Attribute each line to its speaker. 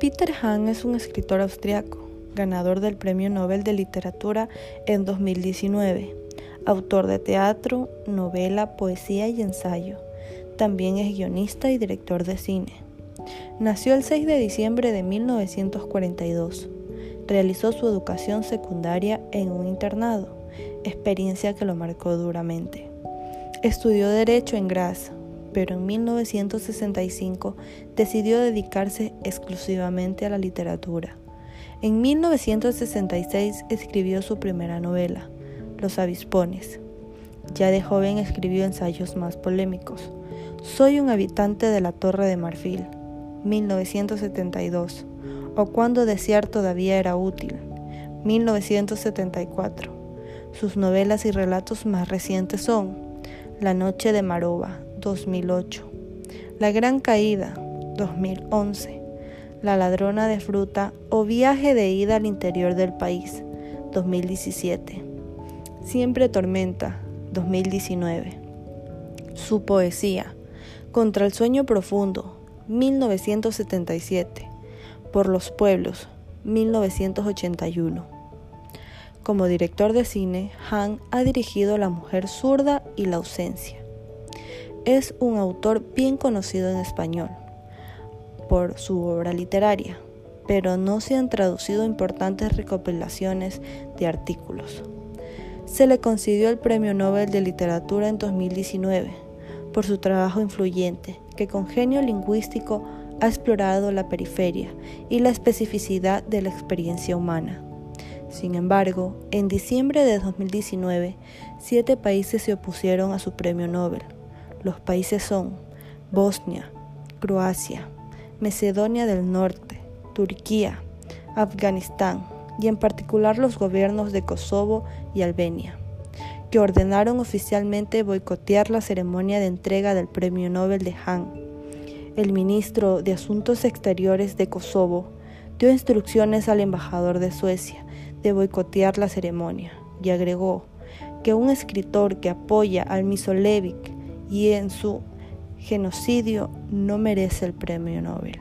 Speaker 1: Peter Hahn es un escritor austriaco, ganador del Premio Nobel de Literatura en 2019, autor de teatro, novela, poesía y ensayo. También es guionista y director de cine. Nació el 6 de diciembre de 1942. Realizó su educación secundaria en un internado, experiencia que lo marcó duramente. Estudió Derecho en Graz, pero en 1965 decidió dedicarse exclusivamente a la literatura. En 1966 escribió su primera novela, Los Avispones. Ya de joven escribió ensayos más polémicos. Soy un habitante de la Torre de Marfil, 1972, o Cuando desear todavía era útil, 1974. Sus novelas y relatos más recientes son La Noche de Maroba, 2008, La Gran Caída, 2011, La Ladrona de Fruta o Viaje de Ida al Interior del País, 2017, Siempre Tormenta, 2019. Su poesía, Contra el Sueño Profundo, 1977, Por los Pueblos, 1981. Como director de cine, Han ha dirigido La Mujer Zurda y La Ausencia. Es un autor bien conocido en español por su obra literaria, pero no se han traducido importantes recopilaciones de artículos. Se le concedió el Premio Nobel de Literatura en 2019 por su trabajo influyente, que con genio lingüístico ha explorado la periferia y la especificidad de la experiencia humana. Sin embargo, en diciembre de 2019, siete países se opusieron a su premio Nobel. Los países son Bosnia, Croacia, Macedonia del Norte, Turquía, Afganistán y en particular los gobiernos de Kosovo y Albania, que ordenaron oficialmente boicotear la ceremonia de entrega del Premio Nobel de Han. El ministro de Asuntos Exteriores de Kosovo dio instrucciones al embajador de Suecia de boicotear la ceremonia y agregó que un escritor que apoya al Misolevic y en su genocidio no merece el premio Nobel.